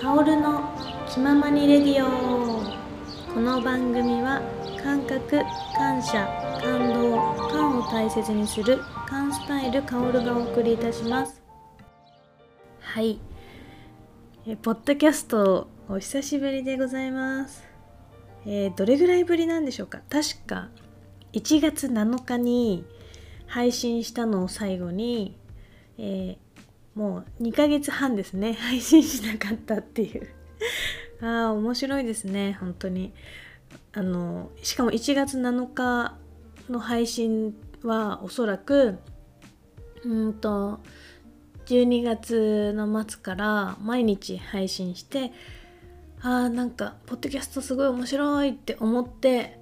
カオルの気ままにレディオ。この番組は感覚感謝感動感を大切にする感スタイルカオルがお送りいたします。はい。えポッドキャストお久しぶりでございます。えー、どれぐらいぶりなんでしょうか？確か1月7日に配信したのを最後に、えーもう2ヶ月半ですね。配信しなかったっていう。ああ面白いですね。本当に。あのしかも1月7日の配信はおそらくうんと12月の末から毎日配信してあーなんかポッドキャストすごい面白いって思って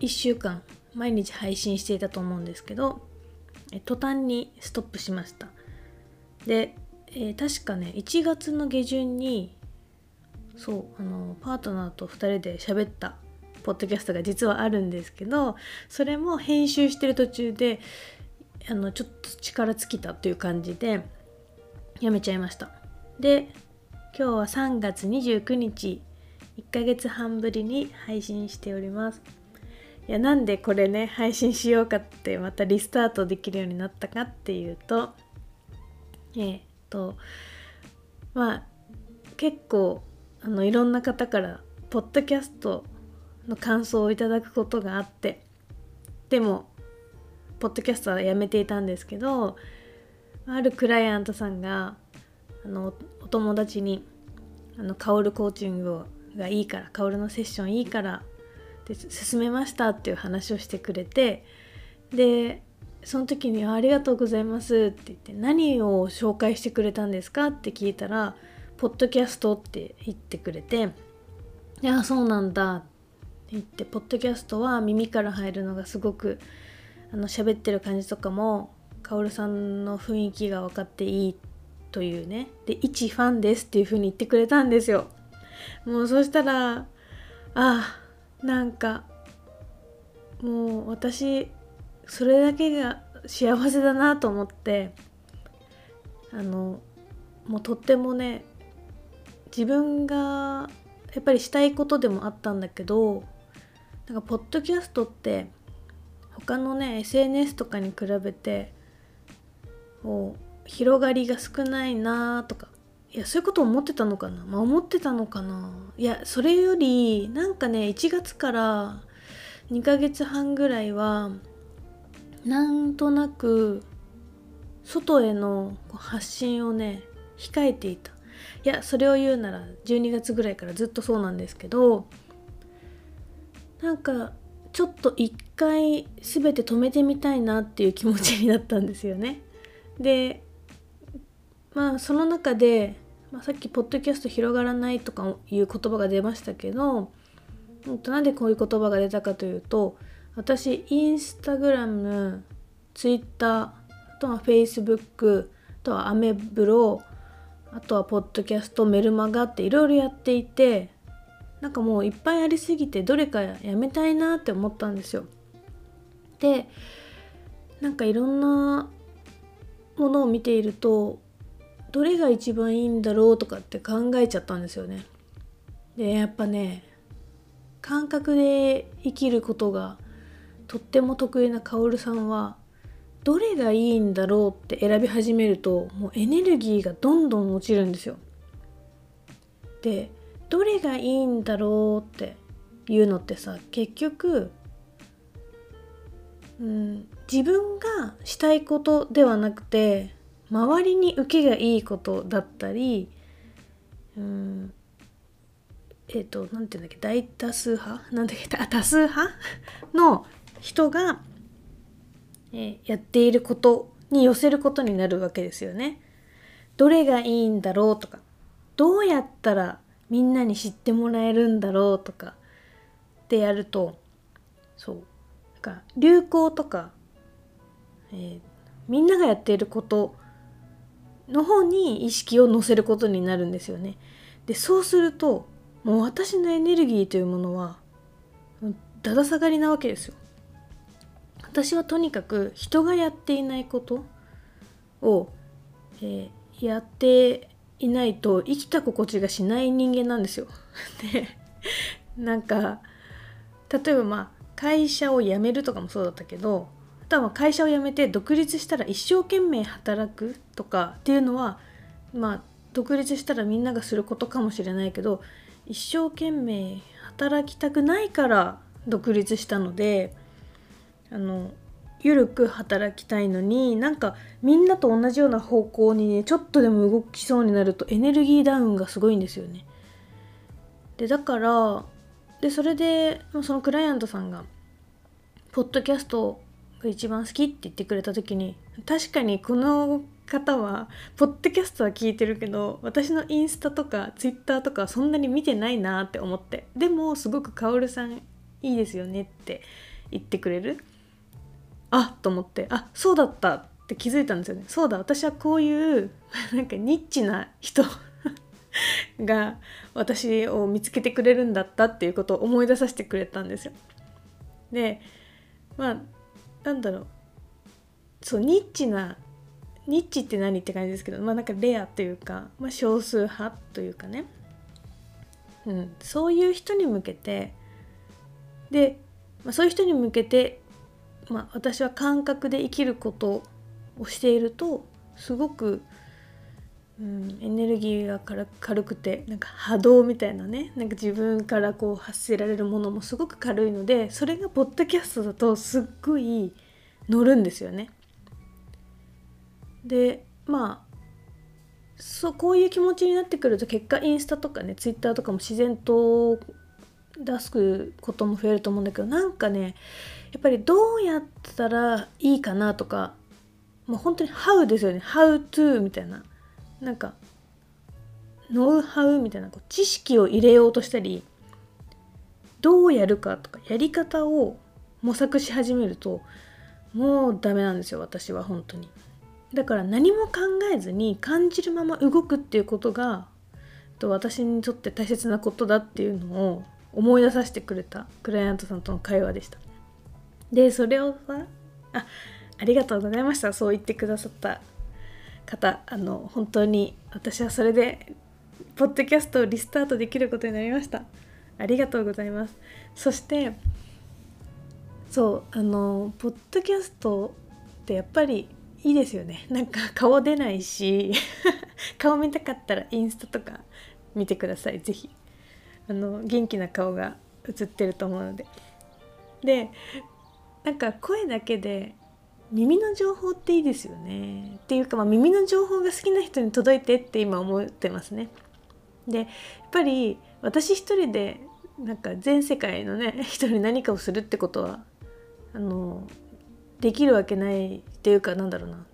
1週間毎日配信していたと思うんですけど途端にストップしました。で、えー、確かね1月の下旬にそうあのパートナーと2人で喋ったポッドキャストが実はあるんですけどそれも編集してる途中であのちょっと力尽きたという感じでやめちゃいました。で今日は3月29日1ヶ月半ぶりに配信しております。いやなんでこれね配信しようかってまたリスタートできるようになったかっていうとえー、とまあ結構あのいろんな方からポッドキャストの感想をいただくことがあってでもポッドキャストはやめていたんですけどあるクライアントさんがあのお友達にあのカオルコーチングがいいからカオルのセッションいいからで進めましたっていう話をしてくれてでその時に「ありがとうございます」って言って「何を紹介してくれたんですか?」って聞いたら「ポッドキャスト」って言ってくれて「いやそうなんだ」って言ってポッドキャストは耳から入るのがすごくあの喋ってる感じとかもカオルさんの雰囲気が分かっていいというね。で一ファンですっていう風に言ってくれたんですよ。もうそしたらあなんかもう私それだけが幸せだなと思ってあのもうとってもね自分がやっぱりしたいことでもあったんだけどなんかポッドキャストって他のね SNS とかに比べてこう広がりが少ないなとかいやそういうこと思ってたのかな？まあ思ってたのかな？いやそれよりなんかね1月から2ヶ月半ぐらいはなんとなく外への発信をね控えていたいやそれを言うなら12月ぐらいからずっとそうなんですけどなんかちょっと一回全て止めてみたいなっていう気持ちになったんですよね。でまあその中で、まあ、さっき「ポッドキャスト広がらない」とかいう言葉が出ましたけどなんでこういう言葉が出たかというと私インスタグラムツイッターあとはフェイスブックあとはアメブロあとはポッドキャストメルマガっていろいろやっていてなんかもういっぱいありすぎてどれかやめたいなって思ったんですよ。でなんかいろんなものを見ているとどれが一番いいんだろうとかって考えちゃったんですよね。でやっぱね感覚で生きることがとっても得意なカオルさんはどれがいいんだろうって選び始めるともうエネルギーがどんどん落ちるんですよ。でどれがいいんだろうっていうのってさ結局、うん、自分がしたいことではなくて周りに受けがいいことだったり、うん、えっ、ー、と何て言うんだっけ大多数派？なんだっけ？多数派？の人が、え、やっていることに寄せることになるわけですよね。どれがいいんだろうとかどうやったらみんなに知ってもらえるんだろうとかってやるとそうなんか流行とか、えー、みんながやっていることの方に意識を乗せることになるんですよね。でそうするともう私のエネルギーというものはだだ下がりなわけですよ。私はとにかく人がやっていないことを、えー、やっていないと生きた心地がしない人間なんですよ。でなんか例えばまあ会社を辞めるとかもそうだったけど多分会社を辞めて独立したら一生懸命働くとかっていうのはまあ独立したらみんながすることかもしれないけど一生懸命働きたくないから独立したのであの緩く働きたいのになんかみんなと同じような方向にねちょっとでも動きそうになるとエネルギーダウンがすごいんですよね。でだからでそれでそのクライアントさんが「ポッドキャストが一番好き」って言ってくれた時に確かにこの方はポッドキャストは聞いてるけど私のインスタとかツイッターとかそんなに見てないなって思ってでもすごくカオルさんいいですよねって言ってくれるあと思ってあそうだったって気づいたんですよね。そうだ私はこういう なんかニッチな人 が私を見つけてくれるんだったっていうことを思い出させてくれたんですよ。でまあなんだろう。そうニッチなニッチって何って感じですけどまあなんかレアというか、まあ、少数派というかね、うん、そういう人に向けてで、まあ、そういう人に向けてまあ、私は感覚で生きることをしているとすごく、うん、エネルギーが軽くてなんか波動みたいなねなんか自分からこう発せられるものもすごく軽いのでそれがポッドキャストだとすっごい乗るんですよね。でまあそうこういう気持ちになってくると結果インスタとかねツイッターとかも自然と出すことも増えると思うんだけどなんかねやっぱりどうやったらいいかなとかもう本当に How ですよね。How to みたいな。なんかノウハウみたいなこう知識を入れようとしたりどうやるかとかやり方を模索し始めるともうダメなんですよ私は本当に。だから何も考えずに感じるまま動くっていうことが私にとって大切なことだっていうのを思い出させてくれたクライアントさんとの会話でした。でそれをさあありがとうございました。そう言ってくださった方。あの本当に私はそれでポッドキャストをリスタートできることになりました。ありがとうございます。そしてそうあのポッドキャストってやっぱりいいですよね。なんか顔出ないし 顔見たかったらインスタとか見てください。是非あの元気な顔が映ってると思うので。でなんか声だけで耳の情報っていいですよねっていうか、まあ、耳の情報が好きな人に届いてって今思ってますね。でやっぱり私一人でなんか全世界のね人に何かをするってことはあのできるわけないっていうかなんだろうな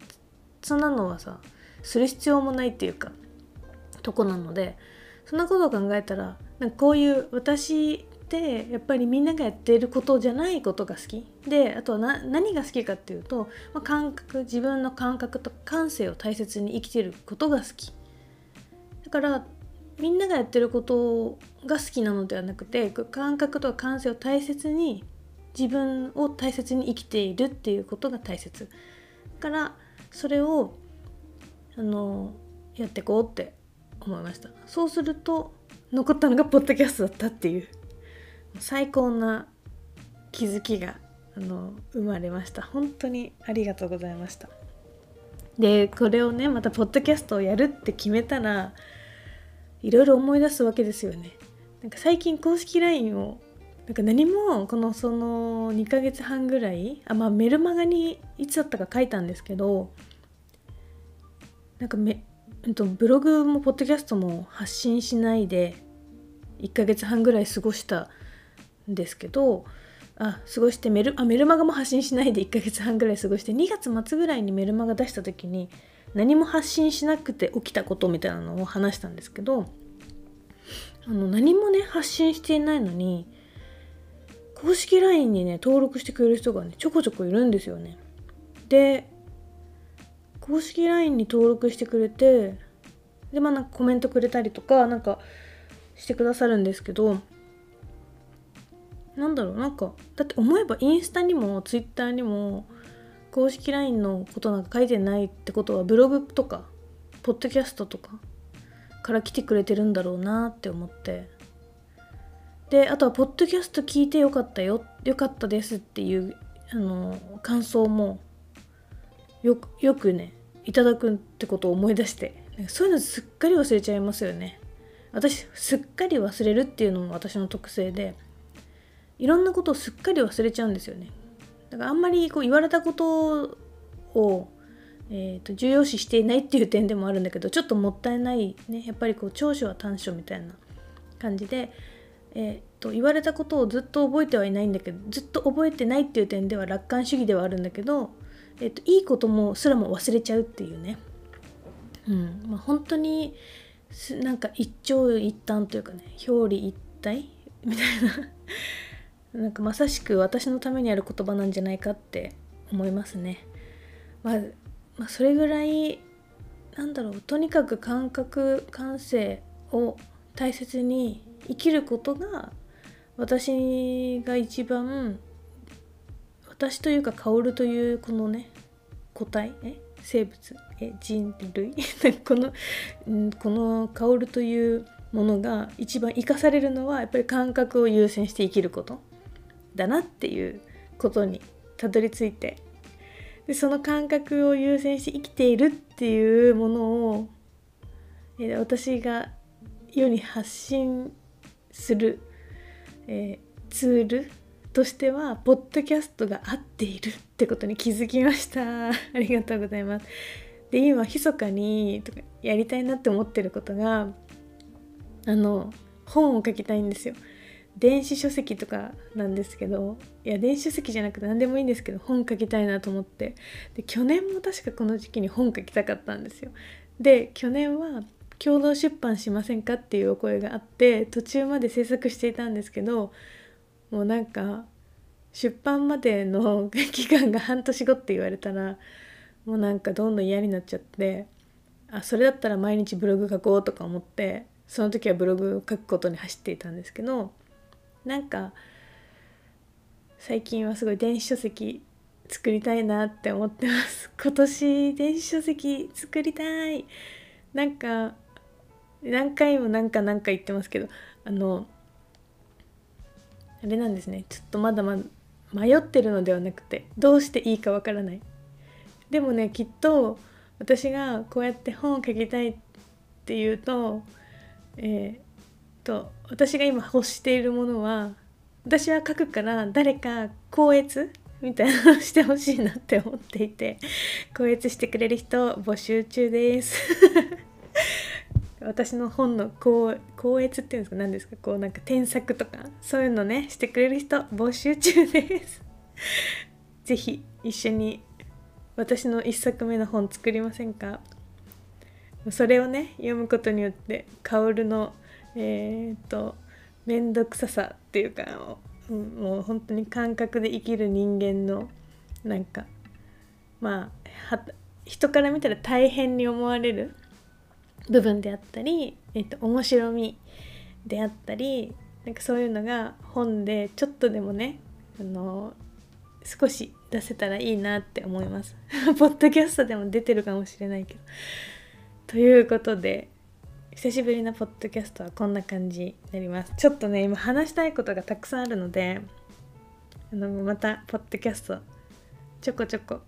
そんなのはさする必要もないっていうかとこなのでそんなことを考えたらなんかこういう私ってやっぱりみんながやっていることじゃないことが好き。であとは何が好きかっていうと、まあ、感覚自分の感覚と感性を大切に生きてることが好き。だからみんながやってることが好きなのではなくて感覚とか感性を大切に自分を大切に生きているっていうことが大切。だからそれをあのやっていこうって思いました。そうすると残ったのがポッドキャストだったっていう。最高な気づきがあの生まれました。本当にありがとうございました。でこれをねまたポッドキャストをやるって決めたらいろいろ思い出すわけですよね。なんか最近公式 LINE をなんか何もこのその2ヶ月半ぐらいあまあメルマガにいつだったか書いたんですけどなんかめ、えっと、ブログもポッドキャストも発信しないで1ヶ月半ぐらい過ごしたですけどあ過ごしてメルあメルマガも発信しないで1ヶ月半ぐらい過ごして2月末ぐらいにメルマガ出した時に何も発信しなくて起きたことみたいなのを話したんですけどあの何もね発信していないのに公式 LINE にね登録してくれる人がねちょこちょこいるんですよね。で公式 LINE に登録してくれてでまあなんかコメントくれたりとかなんかしてくださるんですけどなんだろうなんかだって思えばインスタにもツイッターにも公式 LINE のことなんか書いてないってことはブログとかポッドキャストとかから来てくれてるんだろうなって思って。であとは「ポッドキャスト聞いてよかったよよかったです」っていうあの感想もよよくねいただくってことを思い出してそういうのすっかり忘れちゃいますよね。私すっかり忘れるっていうのも私の特性でいろんなことをすっかり忘れちゃうんですよね。だからあんまりこう言われたことを、えーと、重要視していないっていう点でもあるんだけどちょっともったいないね。やっぱりこう長所は短所みたいな感じで、えーと、言われたことをずっと覚えてはいないんだけどずっと覚えてないっていう点では楽観主義ではあるんだけど、えーと、いいこともすらも忘れちゃうっていうね、うん。まあ、本当になんか一長一短というかね表裏一体みたいななんかまさしく私のためにある言葉なんじゃないかって思いますね。まあ、まあ、それぐらいなんだろうとにかく感覚感性を大切に生きることが私が一番私というか薫というこのね個体え生物え人類 この、この薫というものが一番生かされるのはやっぱり感覚を優先して生きることだなっていうことにたどり着いて。でその感覚を優先して生きているっていうものを、え私が世に発信する、えー、ツールとしてはポッドキャストが合っているってことに気づきました。ありがとうございます。で今密かにとかやりたいなって思ってることがあの本を書きたいんですよ。電子書籍とかなんですけどいや電子書籍じゃなくて何でもいいんですけど本書きたいなと思って。で去年も確かこの時期に本書きたかったんですよ。で去年は共同出版しませんかっていうお声があって途中まで制作していたんですけどもうなんか出版までの期間が半年後って言われたらもうなんかどんどん嫌になっちゃってあそれだったら毎日ブログ書こうとか思ってその時はブログを書くことに走っていたんですけどなんか最近はすごい電子書籍作りたいなって思ってます。今年電子書籍作りたい。なんか何回も何か何か言ってますけどあのあれなんですね。ちょっとまだまだ迷ってるのではなくてどうしていいかわからない。でもねきっと私がこうやって本を書きたいっていうとえー、と私が今欲しているものは私は書くから誰か校閲みたいなのしてほしいなって思っていて校閲してくれる人募集中です。私の本の校校閲っていうんですか何ですかこうなんか添削とかそういうのねしてくれる人募集中です。是非一緒に私の1作目の本作りませんか？それをね読むことによって薫のえっ、と面倒くささっていうかもうもう本当に感覚で生きる人間のなんかまあ人から見たら大変に思われる部分であったり、えーと、面白みであったりなんかそういうのが本でちょっとでもねあの少し出せたらいいなって思います。ポッドキャストでも出てるかもしれないけど。ということで久しぶりのポッドキャストはこんな感じになります。ちょっとね今話したいことがたくさんあるのであのまたポッドキャストちょこちょこ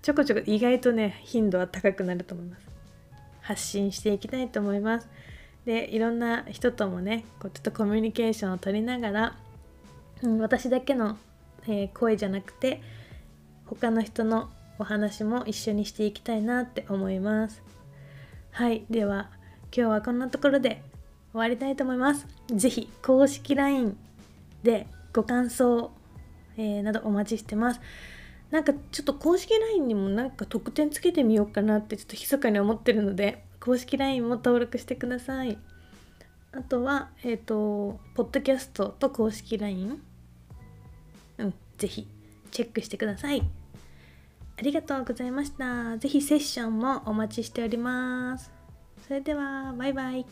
ちょこちょこ意外とね頻度は高くなると思います。発信していきたいと思います。でいろんな人ともねこうちょっとコミュニケーションを取りながら、うん、私だけの、えー、声じゃなくて他の人のお話も一緒にしていきたいなって思います。はいでは今日はこんなところで終わりたいと思います。是非公式 LINE でご感想、えー、などお待ちしてます。なんかちょっと公式 LINE にもなんか特典つけてみようかなってちょっと密かに思ってるので公式 LINE も登録してください。あとは、えっ、ー、と、ポッドキャストと公式 LINE。うん、ぜひチェックしてください。ありがとうございました。ぜひセッションもお待ちしております。それではバイバイ。